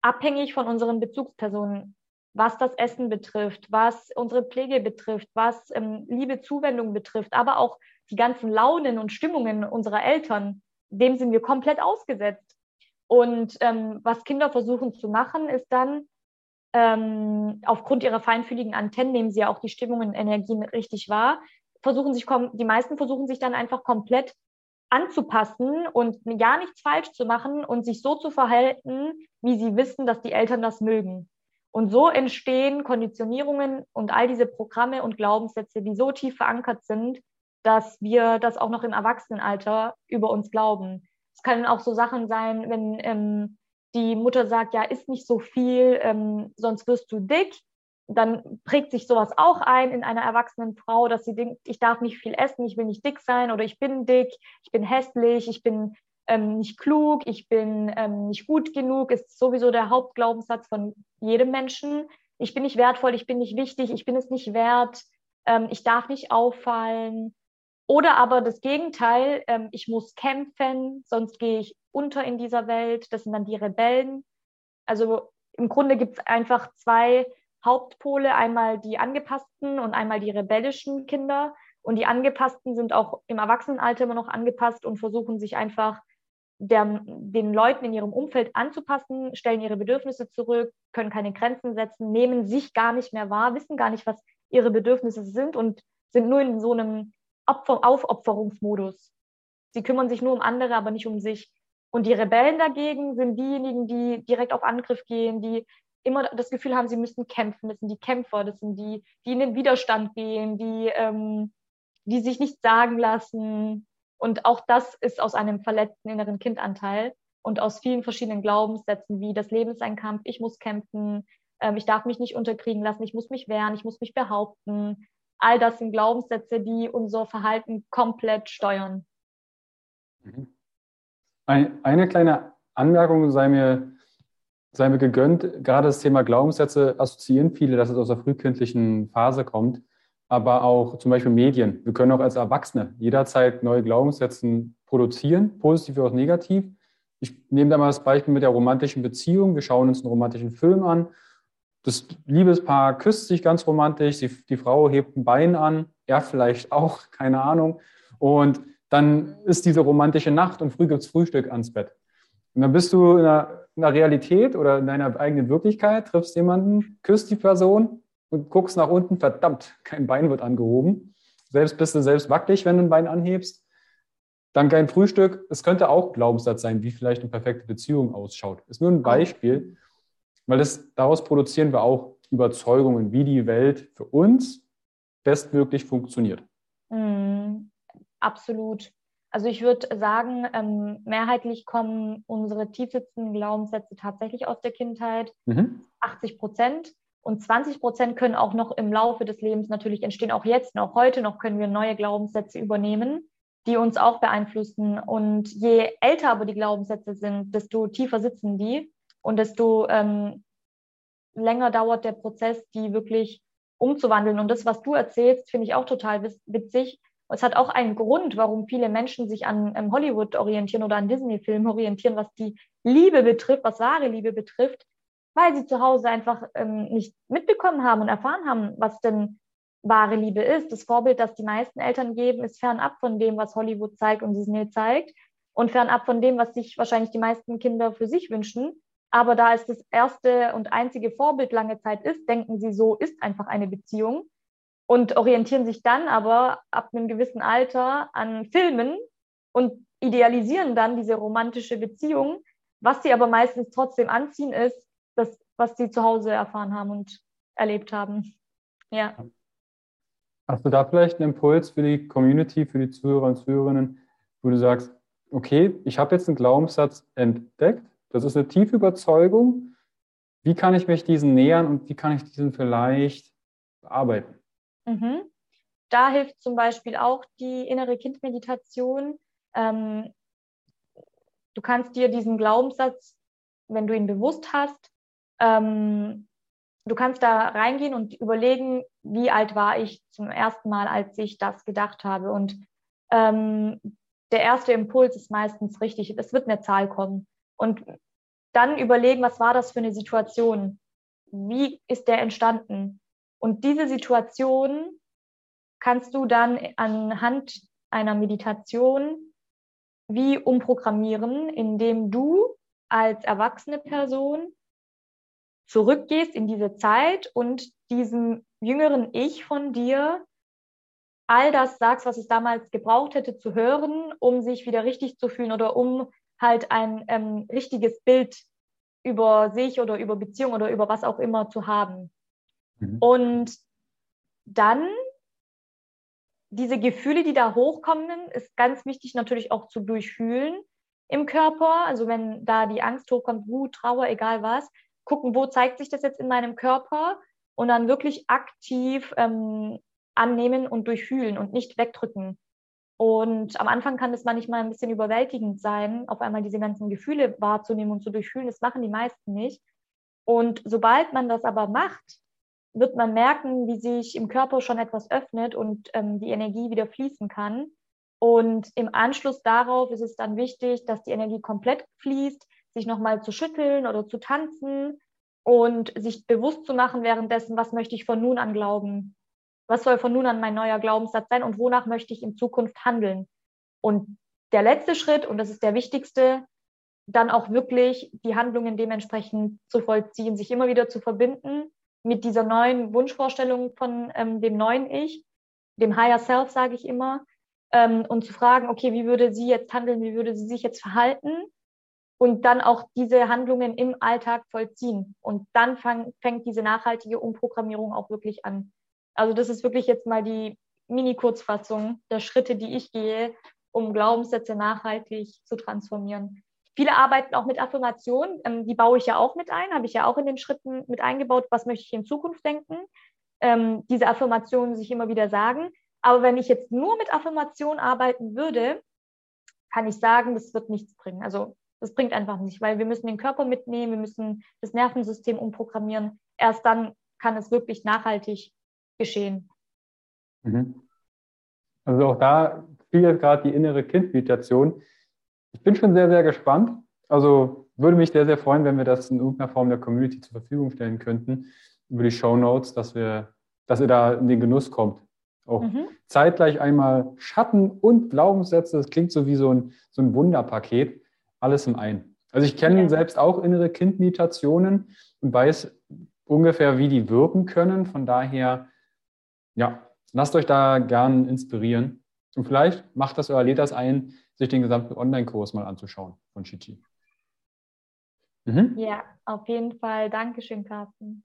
abhängig von unseren Bezugspersonen, was das Essen betrifft, was unsere Pflege betrifft, was ähm, Liebe, Zuwendung betrifft, aber auch die ganzen Launen und Stimmungen unserer Eltern. Dem sind wir komplett ausgesetzt. Und ähm, was Kinder versuchen zu machen, ist dann, ähm, aufgrund ihrer feinfühligen Antennen nehmen sie ja auch die Stimmung und Energien richtig wahr, versuchen sich, die meisten versuchen sich dann einfach komplett anzupassen und ja nichts falsch zu machen und sich so zu verhalten, wie sie wissen, dass die Eltern das mögen. Und so entstehen Konditionierungen und all diese Programme und Glaubenssätze, die so tief verankert sind, dass wir das auch noch im Erwachsenenalter über uns glauben. Es können auch so Sachen sein, wenn ähm, die Mutter sagt, ja, isst nicht so viel, ähm, sonst wirst du dick. Dann prägt sich sowas auch ein in einer erwachsenen Frau, dass sie denkt, ich darf nicht viel essen, ich will nicht dick sein oder ich bin dick, ich bin hässlich, ich bin ähm, nicht klug, ich bin ähm, nicht gut genug, ist sowieso der Hauptglaubenssatz von jedem Menschen. Ich bin nicht wertvoll, ich bin nicht wichtig, ich bin es nicht wert, ähm, ich darf nicht auffallen. Oder aber das Gegenteil, ähm, ich muss kämpfen, sonst gehe ich unter in dieser Welt. Das sind dann die Rebellen. Also im Grunde gibt es einfach zwei Hauptpole, einmal die angepassten und einmal die rebellischen Kinder. Und die angepassten sind auch im Erwachsenenalter immer noch angepasst und versuchen sich einfach der, den Leuten in ihrem Umfeld anzupassen, stellen ihre Bedürfnisse zurück, können keine Grenzen setzen, nehmen sich gar nicht mehr wahr, wissen gar nicht, was ihre Bedürfnisse sind und sind nur in so einem Opfer Aufopferungsmodus. Sie kümmern sich nur um andere, aber nicht um sich. Und die Rebellen dagegen sind diejenigen, die direkt auf Angriff gehen, die immer das Gefühl haben, sie müssen kämpfen. Das sind die Kämpfer, das sind die, die in den Widerstand gehen, die, ähm, die sich nicht sagen lassen. Und auch das ist aus einem verletzten inneren Kindanteil und aus vielen verschiedenen Glaubenssätzen, wie das Leben ist ein Kampf, ich muss kämpfen, ähm, ich darf mich nicht unterkriegen lassen, ich muss mich wehren, ich muss mich behaupten. All das sind Glaubenssätze, die unser Verhalten komplett steuern. Mhm. Ein, eine kleine Anmerkung sei mir, sei mir gegönnt. Gerade das Thema Glaubenssätze assoziieren viele, dass es aus der frühkindlichen Phase kommt. Aber auch zum Beispiel Medien. Wir können auch als Erwachsene jederzeit neue Glaubenssätze produzieren, positiv wie auch negativ. Ich nehme da mal das Beispiel mit der romantischen Beziehung. Wir schauen uns einen romantischen Film an. Das Liebespaar küsst sich ganz romantisch. Die, die Frau hebt ein Bein an. Er vielleicht auch, [LAUGHS] keine Ahnung. Und dann ist diese romantische Nacht und früh gibt es Frühstück ans Bett. Und dann bist du in einer, in einer, Realität oder in deiner eigenen Wirklichkeit, triffst jemanden, küsst die Person und guckst nach unten, verdammt, kein Bein wird angehoben. Selbst bist du selbst wackelig, wenn du ein Bein anhebst. Dann kein Frühstück. Es könnte auch Glaubenssatz sein, wie vielleicht eine perfekte Beziehung ausschaut. Ist nur ein Beispiel, weil das, daraus produzieren wir auch Überzeugungen, wie die Welt für uns bestmöglich funktioniert. Mm, absolut. Also ich würde sagen, ähm, mehrheitlich kommen unsere tiefsitzenden Glaubenssätze tatsächlich aus der Kindheit, mhm. 80 Prozent. Und 20 Prozent können auch noch im Laufe des Lebens natürlich entstehen. Auch jetzt, auch heute noch können wir neue Glaubenssätze übernehmen, die uns auch beeinflussen. Und je älter aber die Glaubenssätze sind, desto tiefer sitzen die und desto ähm, länger dauert der Prozess, die wirklich umzuwandeln. Und das, was du erzählst, finde ich auch total witzig es hat auch einen Grund, warum viele Menschen sich an ähm, Hollywood orientieren oder an Disney-Filmen orientieren, was die Liebe betrifft, was wahre Liebe betrifft, weil sie zu Hause einfach ähm, nicht mitbekommen haben und erfahren haben, was denn wahre Liebe ist. Das Vorbild, das die meisten Eltern geben, ist fernab von dem, was Hollywood zeigt und Disney zeigt und fernab von dem, was sich wahrscheinlich die meisten Kinder für sich wünschen. Aber da es das erste und einzige Vorbild lange Zeit ist, denken sie, so ist einfach eine Beziehung und orientieren sich dann aber ab einem gewissen Alter an Filmen und idealisieren dann diese romantische Beziehung. Was sie aber meistens trotzdem anziehen, ist das, was sie zu Hause erfahren haben und erlebt haben. Ja. Hast du da vielleicht einen Impuls für die Community, für die Zuhörer und Zuhörerinnen, wo du sagst, okay, ich habe jetzt einen Glaubenssatz entdeckt, das ist eine tiefe Überzeugung, wie kann ich mich diesen nähern und wie kann ich diesen vielleicht bearbeiten? Mhm. Da hilft zum Beispiel auch die innere Kindmeditation. Ähm, du kannst dir diesen Glaubenssatz, wenn du ihn bewusst hast, ähm, du kannst da reingehen und überlegen, wie alt war ich zum ersten Mal, als ich das gedacht habe. Und ähm, der erste Impuls ist meistens richtig. Es wird eine Zahl kommen. Und dann überlegen, was war das für eine Situation? Wie ist der entstanden? Und diese Situation kannst du dann anhand einer Meditation wie umprogrammieren, indem du als erwachsene Person zurückgehst in diese Zeit und diesem jüngeren Ich von dir all das sagst, was es damals gebraucht hätte zu hören, um sich wieder richtig zu fühlen oder um halt ein ähm, richtiges Bild über sich oder über Beziehung oder über was auch immer zu haben. Mhm. Und dann diese Gefühle, die da hochkommen, ist ganz wichtig natürlich auch zu durchfühlen im Körper. Also wenn da die Angst hochkommt, Wut, Trauer, egal was, gucken, wo zeigt sich das jetzt in meinem Körper und dann wirklich aktiv ähm, annehmen und durchfühlen und nicht wegdrücken. Und am Anfang kann das manchmal ein bisschen überwältigend sein, auf einmal diese ganzen Gefühle wahrzunehmen und zu durchfühlen. Das machen die meisten nicht. Und sobald man das aber macht, wird man merken, wie sich im Körper schon etwas öffnet und ähm, die Energie wieder fließen kann. Und im Anschluss darauf ist es dann wichtig, dass die Energie komplett fließt, sich nochmal zu schütteln oder zu tanzen und sich bewusst zu machen währenddessen, was möchte ich von nun an glauben? Was soll von nun an mein neuer Glaubenssatz sein und wonach möchte ich in Zukunft handeln. Und der letzte Schritt, und das ist der wichtigste, dann auch wirklich die Handlungen dementsprechend zu vollziehen, sich immer wieder zu verbinden mit dieser neuen Wunschvorstellung von ähm, dem neuen Ich, dem Higher Self, sage ich immer, ähm, und zu fragen, okay, wie würde sie jetzt handeln, wie würde sie sich jetzt verhalten und dann auch diese Handlungen im Alltag vollziehen. Und dann fang, fängt diese nachhaltige Umprogrammierung auch wirklich an. Also das ist wirklich jetzt mal die Mini-Kurzfassung der Schritte, die ich gehe, um Glaubenssätze nachhaltig zu transformieren. Viele arbeiten auch mit Affirmationen, ähm, die baue ich ja auch mit ein, habe ich ja auch in den Schritten mit eingebaut, was möchte ich in Zukunft denken, ähm, diese Affirmationen sich immer wieder sagen. Aber wenn ich jetzt nur mit Affirmationen arbeiten würde, kann ich sagen, das wird nichts bringen. Also das bringt einfach nicht, weil wir müssen den Körper mitnehmen, wir müssen das Nervensystem umprogrammieren. Erst dann kann es wirklich nachhaltig geschehen. Mhm. Also auch da fiel jetzt gerade die innere Kindmeditation. Ich bin schon sehr, sehr gespannt. Also würde mich sehr, sehr freuen, wenn wir das in irgendeiner Form der Community zur Verfügung stellen könnten, über die Show Notes, dass wir, dass ihr da in den Genuss kommt. Auch mhm. zeitgleich einmal Schatten und Glaubenssätze. Das klingt so wie so ein, so ein Wunderpaket. Alles im einen. Also ich kenne ja. selbst auch innere Kindmeditationen und weiß ungefähr, wie die wirken können. Von daher ja, lasst euch da gern inspirieren. Und vielleicht macht das euer Ledas ein, sich den gesamten Online-Kurs mal anzuschauen von Chichi. Mhm. Ja, auf jeden Fall. Dankeschön, Carsten.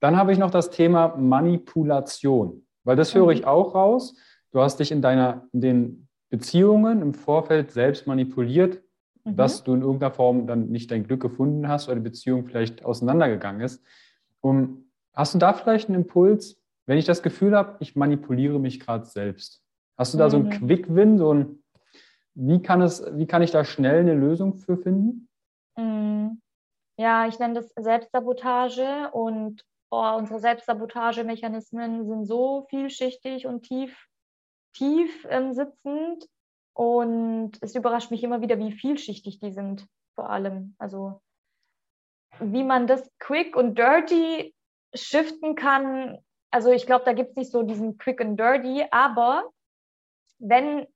Dann habe ich noch das Thema Manipulation, weil das mhm. höre ich auch raus. Du hast dich in, deiner, in den Beziehungen im Vorfeld selbst manipuliert, mhm. dass du in irgendeiner Form dann nicht dein Glück gefunden hast oder die Beziehung vielleicht auseinandergegangen ist. Um, hast du da vielleicht einen Impuls, wenn ich das Gefühl habe, ich manipuliere mich gerade selbst. Hast du da mhm. so einen mhm. Quick-Win, so ein, wie kann es, wie kann ich da schnell eine Lösung für finden? Mhm. Ja, ich nenne das Selbstsabotage und oh, unsere Selbstsabotagemechanismen sind so vielschichtig und tief, tief ähm, sitzend und es überrascht mich immer wieder, wie vielschichtig die sind, vor allem. Also wie man das quick und dirty shiften kann, also ich glaube, da gibt es nicht so diesen Quick and Dirty, aber wenn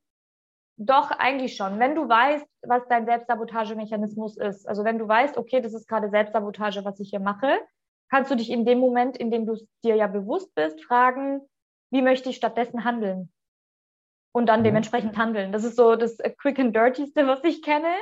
doch eigentlich schon, wenn du weißt, was dein Selbstsabotagemechanismus ist, also wenn du weißt, okay, das ist gerade Selbstsabotage, was ich hier mache, kannst du dich in dem Moment, in dem du dir ja bewusst bist, fragen, wie möchte ich stattdessen handeln? Und dann mhm. dementsprechend handeln. Das ist so das Quick and Dirtyste, was ich kenne.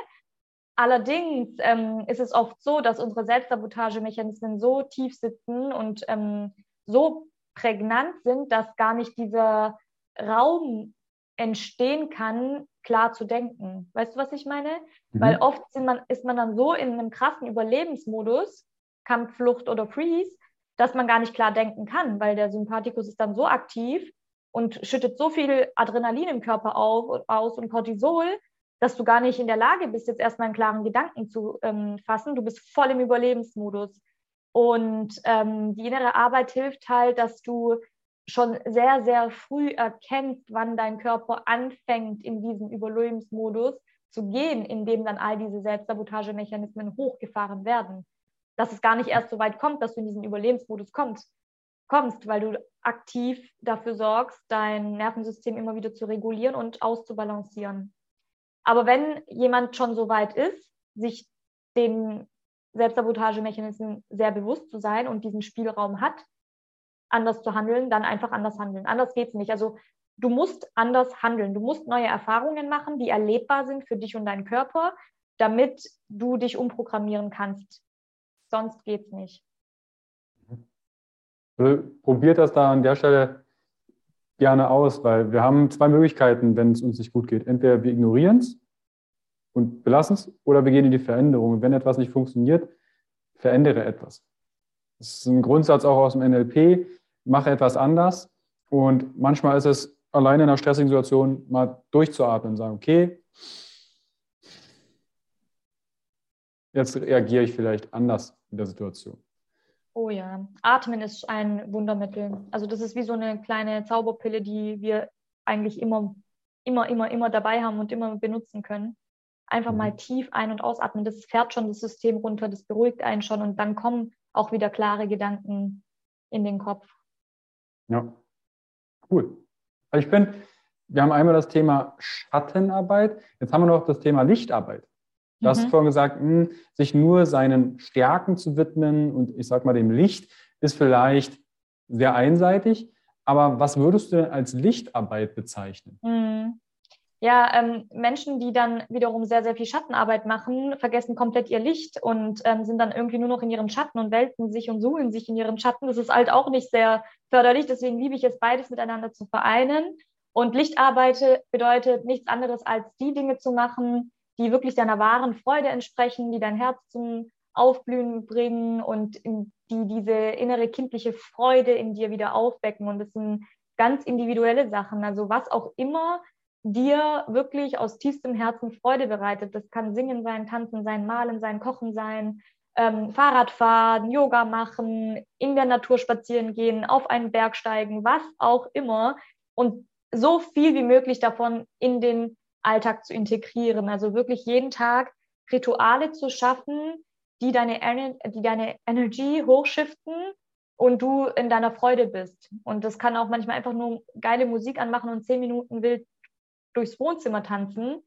Allerdings ähm, ist es oft so, dass unsere Selbstsabotagemechanismen so tief sitzen und ähm, so prägnant sind, dass gar nicht dieser Raum entstehen kann, klar zu denken. Weißt du, was ich meine? Mhm. Weil oft man, ist man dann so in einem krassen Überlebensmodus, Kampf, Flucht oder Freeze, dass man gar nicht klar denken kann, weil der Sympathikus ist dann so aktiv und schüttet so viel Adrenalin im Körper auf, aus und Cortisol, dass du gar nicht in der Lage bist, jetzt erstmal einen klaren Gedanken zu ähm, fassen. Du bist voll im Überlebensmodus. Und ähm, die innere Arbeit hilft halt, dass du schon sehr, sehr früh erkennst, wann dein Körper anfängt, in diesen Überlebensmodus zu gehen, in dem dann all diese Selbstsabotagemechanismen hochgefahren werden. Dass es gar nicht erst so weit kommt, dass du in diesen Überlebensmodus kommst, kommst, weil du aktiv dafür sorgst, dein Nervensystem immer wieder zu regulieren und auszubalancieren. Aber wenn jemand schon so weit ist, sich den Selbstsabotagemechanismen sehr bewusst zu sein und diesen Spielraum hat, anders zu handeln, dann einfach anders handeln. Anders geht es nicht. Also du musst anders handeln. Du musst neue Erfahrungen machen, die erlebbar sind für dich und deinen Körper, damit du dich umprogrammieren kannst. Sonst geht es nicht. Also, probiert das da an der Stelle gerne aus, weil wir haben zwei Möglichkeiten, wenn es uns nicht gut geht. Entweder wir ignorieren es und belassen es oder wir gehen in die Veränderung. Wenn etwas nicht funktioniert, verändere etwas. Das ist ein Grundsatz auch aus dem NLP. Mache etwas anders. Und manchmal ist es alleine in einer stressigen Situation mal durchzuatmen und sagen, okay, jetzt reagiere ich vielleicht anders in der Situation. Oh ja, Atmen ist ein Wundermittel. Also das ist wie so eine kleine Zauberpille, die wir eigentlich immer, immer, immer, immer dabei haben und immer benutzen können. Einfach mhm. mal tief ein- und ausatmen. Das fährt schon das System runter, das beruhigt einen schon und dann kommen auch wieder klare Gedanken in den Kopf. Ja, cool. Also ich finde, wir haben einmal das Thema Schattenarbeit, jetzt haben wir noch das Thema Lichtarbeit. Du mhm. hast vorhin gesagt, mh, hm, sich nur seinen Stärken zu widmen und ich sag mal dem Licht ist vielleicht sehr einseitig. Aber was würdest du denn als Lichtarbeit bezeichnen? Mhm. Ja, ähm, Menschen, die dann wiederum sehr, sehr viel Schattenarbeit machen, vergessen komplett ihr Licht und ähm, sind dann irgendwie nur noch in ihren Schatten und wälzen sich und suhlen sich in ihren Schatten. Das ist halt auch nicht sehr förderlich. Deswegen liebe ich es, beides miteinander zu vereinen. Und Lichtarbeit bedeutet nichts anderes, als die Dinge zu machen, die wirklich deiner wahren Freude entsprechen, die dein Herz zum Aufblühen bringen und die diese innere kindliche Freude in dir wieder aufwecken. Und das sind ganz individuelle Sachen. Also was auch immer dir wirklich aus tiefstem Herzen Freude bereitet. Das kann Singen sein, Tanzen sein, Malen sein, Kochen sein, ähm, Fahrradfahren, Yoga machen, in der Natur spazieren gehen, auf einen Berg steigen, was auch immer. Und so viel wie möglich davon in den Alltag zu integrieren. Also wirklich jeden Tag Rituale zu schaffen, die deine, die deine Energy hochschiften und du in deiner Freude bist. Und das kann auch manchmal einfach nur geile Musik anmachen und zehn Minuten wild durchs Wohnzimmer tanzen.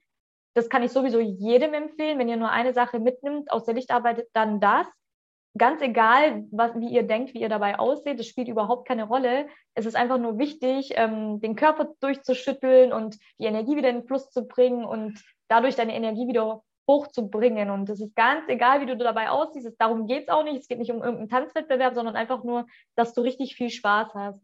Das kann ich sowieso jedem empfehlen. Wenn ihr nur eine Sache mitnimmt aus der Lichtarbeit, dann das. Ganz egal, was, wie ihr denkt, wie ihr dabei aussieht, das spielt überhaupt keine Rolle. Es ist einfach nur wichtig, ähm, den Körper durchzuschütteln und die Energie wieder in den Fluss zu bringen und dadurch deine Energie wieder hochzubringen. Und es ist ganz egal, wie du dabei aussiehst. Darum geht es auch nicht. Es geht nicht um irgendeinen Tanzwettbewerb, sondern einfach nur, dass du richtig viel Spaß hast.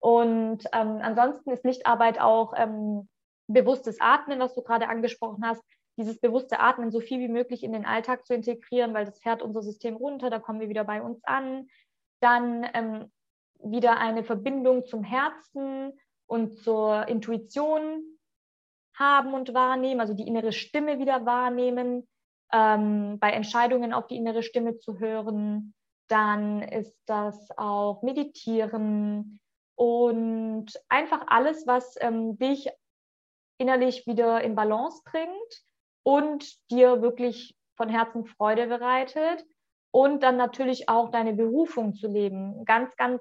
Und ähm, ansonsten ist Lichtarbeit auch ähm, bewusstes Atmen, was du gerade angesprochen hast, dieses bewusste Atmen so viel wie möglich in den Alltag zu integrieren, weil das fährt unser System runter, da kommen wir wieder bei uns an. Dann ähm, wieder eine Verbindung zum Herzen und zur Intuition haben und wahrnehmen, also die innere Stimme wieder wahrnehmen, ähm, bei Entscheidungen auf die innere Stimme zu hören. Dann ist das auch Meditieren und einfach alles, was ähm, dich innerlich wieder in Balance bringt und dir wirklich von Herzen Freude bereitet und dann natürlich auch deine Berufung zu leben. Ganz, ganz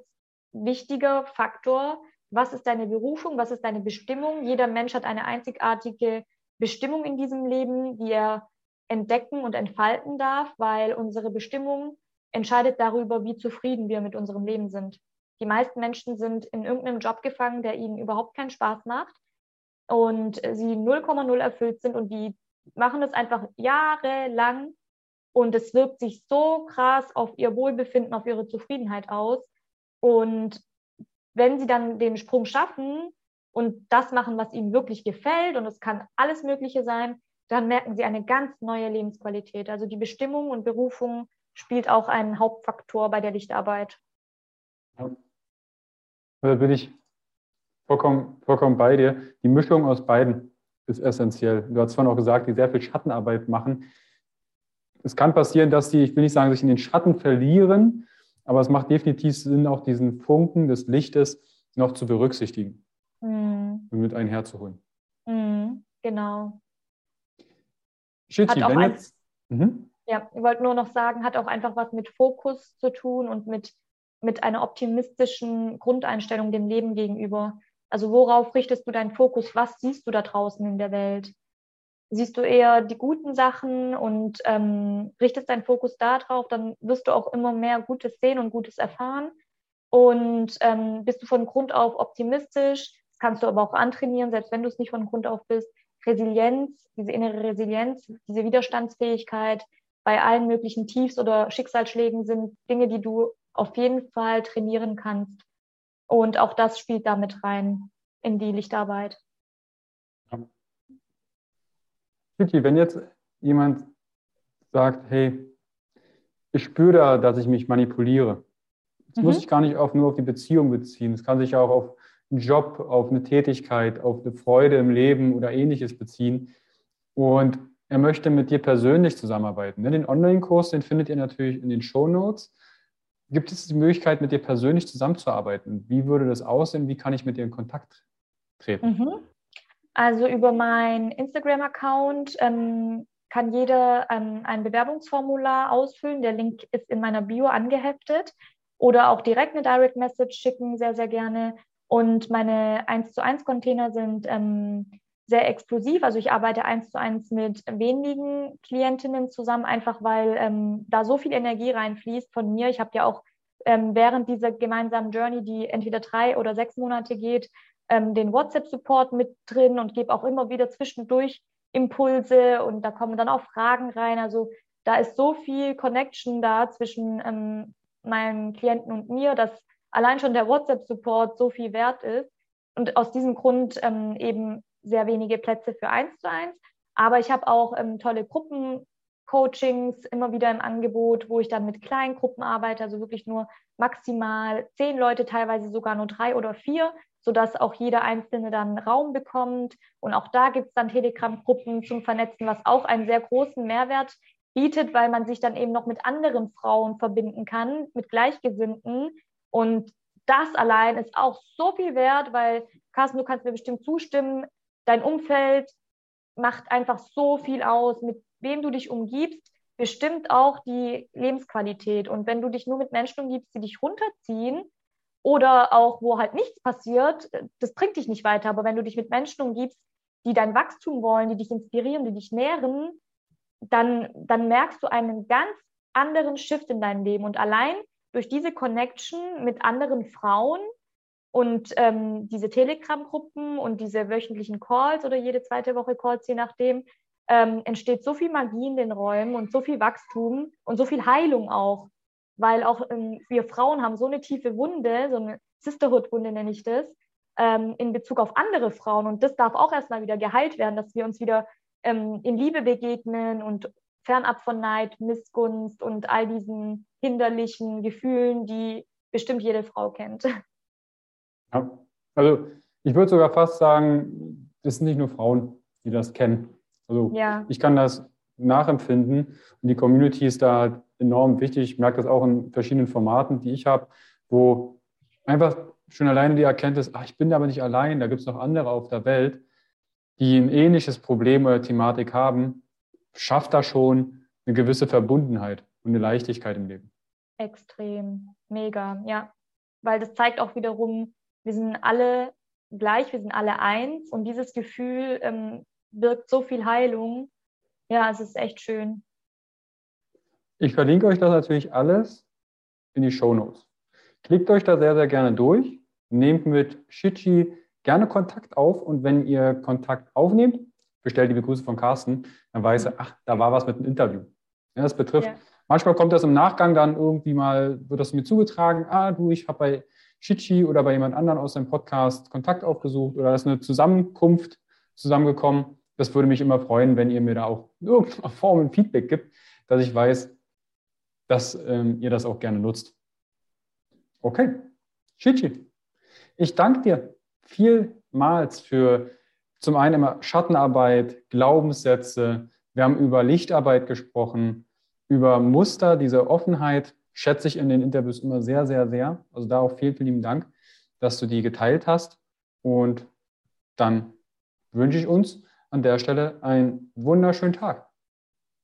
wichtiger Faktor. Was ist deine Berufung? Was ist deine Bestimmung? Jeder Mensch hat eine einzigartige Bestimmung in diesem Leben, die er entdecken und entfalten darf, weil unsere Bestimmung entscheidet darüber, wie zufrieden wir mit unserem Leben sind. Die meisten Menschen sind in irgendeinem Job gefangen, der ihnen überhaupt keinen Spaß macht und sie 0,0 erfüllt sind und die machen das einfach jahrelang und es wirkt sich so krass auf ihr Wohlbefinden, auf ihre Zufriedenheit aus. Und wenn sie dann den Sprung schaffen und das machen, was ihnen wirklich gefällt, und es kann alles Mögliche sein, dann merken sie eine ganz neue Lebensqualität. Also die Bestimmung und Berufung spielt auch ein Hauptfaktor bei der Lichtarbeit. Ja. Da bin ich vollkommen, vollkommen bei dir. Die Mischung aus beiden ist essentiell. Du hast vorhin auch gesagt, die sehr viel Schattenarbeit machen. Es kann passieren, dass die, ich will nicht sagen, sich in den Schatten verlieren, aber es macht definitiv Sinn, auch diesen Funken des Lichtes noch zu berücksichtigen mhm. und mit einherzuholen. Mhm, genau. Shitty, wenn jetzt. Mhm. Ja, ich wollte nur noch sagen, hat auch einfach was mit Fokus zu tun und mit, mit einer optimistischen Grundeinstellung dem Leben gegenüber. Also worauf richtest du deinen Fokus? Was siehst du da draußen in der Welt? Siehst du eher die guten Sachen und ähm, richtest deinen Fokus darauf, dann wirst du auch immer mehr Gutes sehen und Gutes erfahren. Und ähm, bist du von Grund auf optimistisch, das kannst du aber auch antrainieren, selbst wenn du es nicht von Grund auf bist. Resilienz, diese innere Resilienz, diese Widerstandsfähigkeit bei allen möglichen Tiefs oder Schicksalsschlägen sind Dinge, die du auf jeden Fall trainieren kannst. Und auch das spielt damit rein in die Lichtarbeit. Vicky, wenn jetzt jemand sagt, hey, ich spüre da, dass ich mich manipuliere. Das mhm. muss ich gar nicht auf, nur auf die Beziehung beziehen. Es kann sich auch auf einen Job, auf eine Tätigkeit, auf eine Freude im Leben oder ähnliches beziehen. Und er möchte mit dir persönlich zusammenarbeiten. Den Online-Kurs, den findet ihr natürlich in den Show Notes. Gibt es die Möglichkeit, mit dir persönlich zusammenzuarbeiten? Wie würde das aussehen? Wie kann ich mit dir in Kontakt treten? Mhm. Also über meinen Instagram-Account ähm, kann jeder ähm, ein Bewerbungsformular ausfüllen. Der Link ist in meiner Bio angeheftet. Oder auch direkt eine Direct Message schicken, sehr, sehr gerne. Und meine 1 zu 1 Container sind ähm, sehr exklusiv. Also ich arbeite eins zu eins mit wenigen Klientinnen zusammen, einfach weil ähm, da so viel Energie reinfließt von mir. Ich habe ja auch ähm, während dieser gemeinsamen Journey, die entweder drei oder sechs Monate geht, ähm, den WhatsApp-Support mit drin und gebe auch immer wieder zwischendurch Impulse und da kommen dann auch Fragen rein. Also da ist so viel Connection da zwischen ähm, meinen Klienten und mir, dass allein schon der WhatsApp-Support so viel wert ist. Und aus diesem Grund ähm, eben sehr wenige Plätze für eins zu eins. Aber ich habe auch ähm, tolle Gruppencoachings immer wieder im Angebot, wo ich dann mit kleinen Gruppen arbeite, also wirklich nur maximal zehn Leute, teilweise sogar nur drei oder vier, sodass auch jeder Einzelne dann Raum bekommt. Und auch da gibt es dann Telegram-Gruppen zum Vernetzen, was auch einen sehr großen Mehrwert bietet, weil man sich dann eben noch mit anderen Frauen verbinden kann, mit Gleichgesinnten. Und das allein ist auch so viel wert, weil, Carsten, du kannst mir bestimmt zustimmen, dein Umfeld macht einfach so viel aus, mit wem du dich umgibst, bestimmt auch die Lebensqualität. Und wenn du dich nur mit Menschen umgibst, die dich runterziehen oder auch wo halt nichts passiert, das bringt dich nicht weiter. Aber wenn du dich mit Menschen umgibst, die dein Wachstum wollen, die dich inspirieren, die dich nähren, dann, dann merkst du einen ganz anderen Shift in deinem Leben. Und allein durch diese Connection mit anderen Frauen und ähm, diese Telegram-Gruppen und diese wöchentlichen Calls oder jede zweite Woche Calls, je nachdem, ähm, entsteht so viel Magie in den Räumen und so viel Wachstum und so viel Heilung auch. Weil auch ähm, wir Frauen haben so eine tiefe Wunde, so eine Sisterhood-Wunde nenne ich das, ähm, in Bezug auf andere Frauen. Und das darf auch erstmal wieder geheilt werden, dass wir uns wieder ähm, in Liebe begegnen und fernab von Neid, Missgunst und all diesen hinderlichen Gefühlen, die bestimmt jede Frau kennt. [LAUGHS] Ja, also ich würde sogar fast sagen, es sind nicht nur Frauen, die das kennen. Also ja. ich kann das nachempfinden und die Community ist da halt enorm wichtig. Ich merke das auch in verschiedenen Formaten, die ich habe, wo einfach schon alleine die Erkenntnis, ach, ich bin aber nicht allein, da gibt es noch andere auf der Welt, die ein ähnliches Problem oder Thematik haben, schafft da schon eine gewisse Verbundenheit und eine Leichtigkeit im Leben. Extrem, mega, ja. Weil das zeigt auch wiederum, wir sind alle gleich, wir sind alle eins und dieses Gefühl ähm, birgt so viel Heilung. Ja, es ist echt schön. Ich verlinke euch das natürlich alles in die Show Notes. Klickt euch da sehr, sehr gerne durch. Nehmt mit Shichi gerne Kontakt auf und wenn ihr Kontakt aufnehmt, bestellt die Begrüße von Carsten, dann weiß er, ach, da war was mit einem Interview. Ja, das betrifft, ja. manchmal kommt das im Nachgang dann irgendwie mal, wird das mir zugetragen, ah, du, ich habe bei Shichi oder bei jemand anderen aus dem Podcast Kontakt aufgesucht oder da ist eine Zusammenkunft zusammengekommen. Das würde mich immer freuen, wenn ihr mir da auch in irgendeiner Form ein Feedback gibt, dass ich weiß, dass ähm, ihr das auch gerne nutzt. Okay, Chichi, ich danke dir vielmals für zum einen immer Schattenarbeit, Glaubenssätze. Wir haben über Lichtarbeit gesprochen, über Muster, diese Offenheit schätze ich in den Interviews immer sehr, sehr, sehr. Also da auch vielen, vielen lieben Dank, dass du die geteilt hast. Und dann wünsche ich uns an der Stelle einen wunderschönen Tag.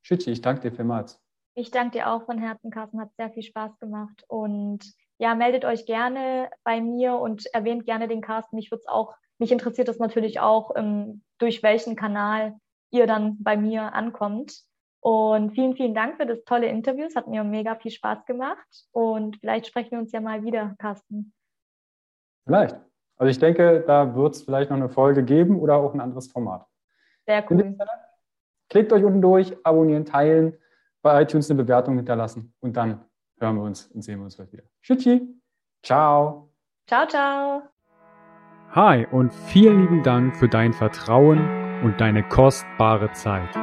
Schützi, ich danke dir vielmals. Ich danke dir auch von Herzen, Carsten. Hat sehr viel Spaß gemacht. Und ja, meldet euch gerne bei mir und erwähnt gerne den Carsten. Mich würde auch, mich interessiert das natürlich auch, ähm, durch welchen Kanal ihr dann bei mir ankommt. Und vielen, vielen Dank für das tolle Interview. Es hat mir mega viel Spaß gemacht. Und vielleicht sprechen wir uns ja mal wieder, Carsten. Vielleicht. Also ich denke, da wird es vielleicht noch eine Folge geben oder auch ein anderes Format. Sehr cool. Klickt euch unten durch, abonnieren, teilen, bei iTunes eine Bewertung hinterlassen und dann hören wir uns und sehen wir uns bald wieder. Tschüssi. Ciao. Ciao, ciao. Hi und vielen lieben Dank für dein Vertrauen und deine kostbare Zeit.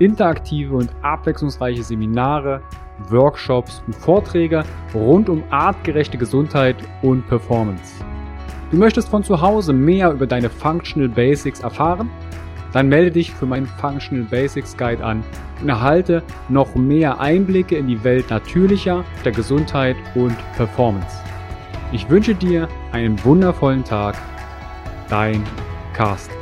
interaktive und abwechslungsreiche Seminare, Workshops und Vorträge rund um artgerechte Gesundheit und Performance. Du möchtest von zu Hause mehr über deine Functional Basics erfahren? Dann melde dich für meinen Functional Basics Guide an und erhalte noch mehr Einblicke in die Welt natürlicher, der Gesundheit und Performance. Ich wünsche dir einen wundervollen Tag. Dein Carsten.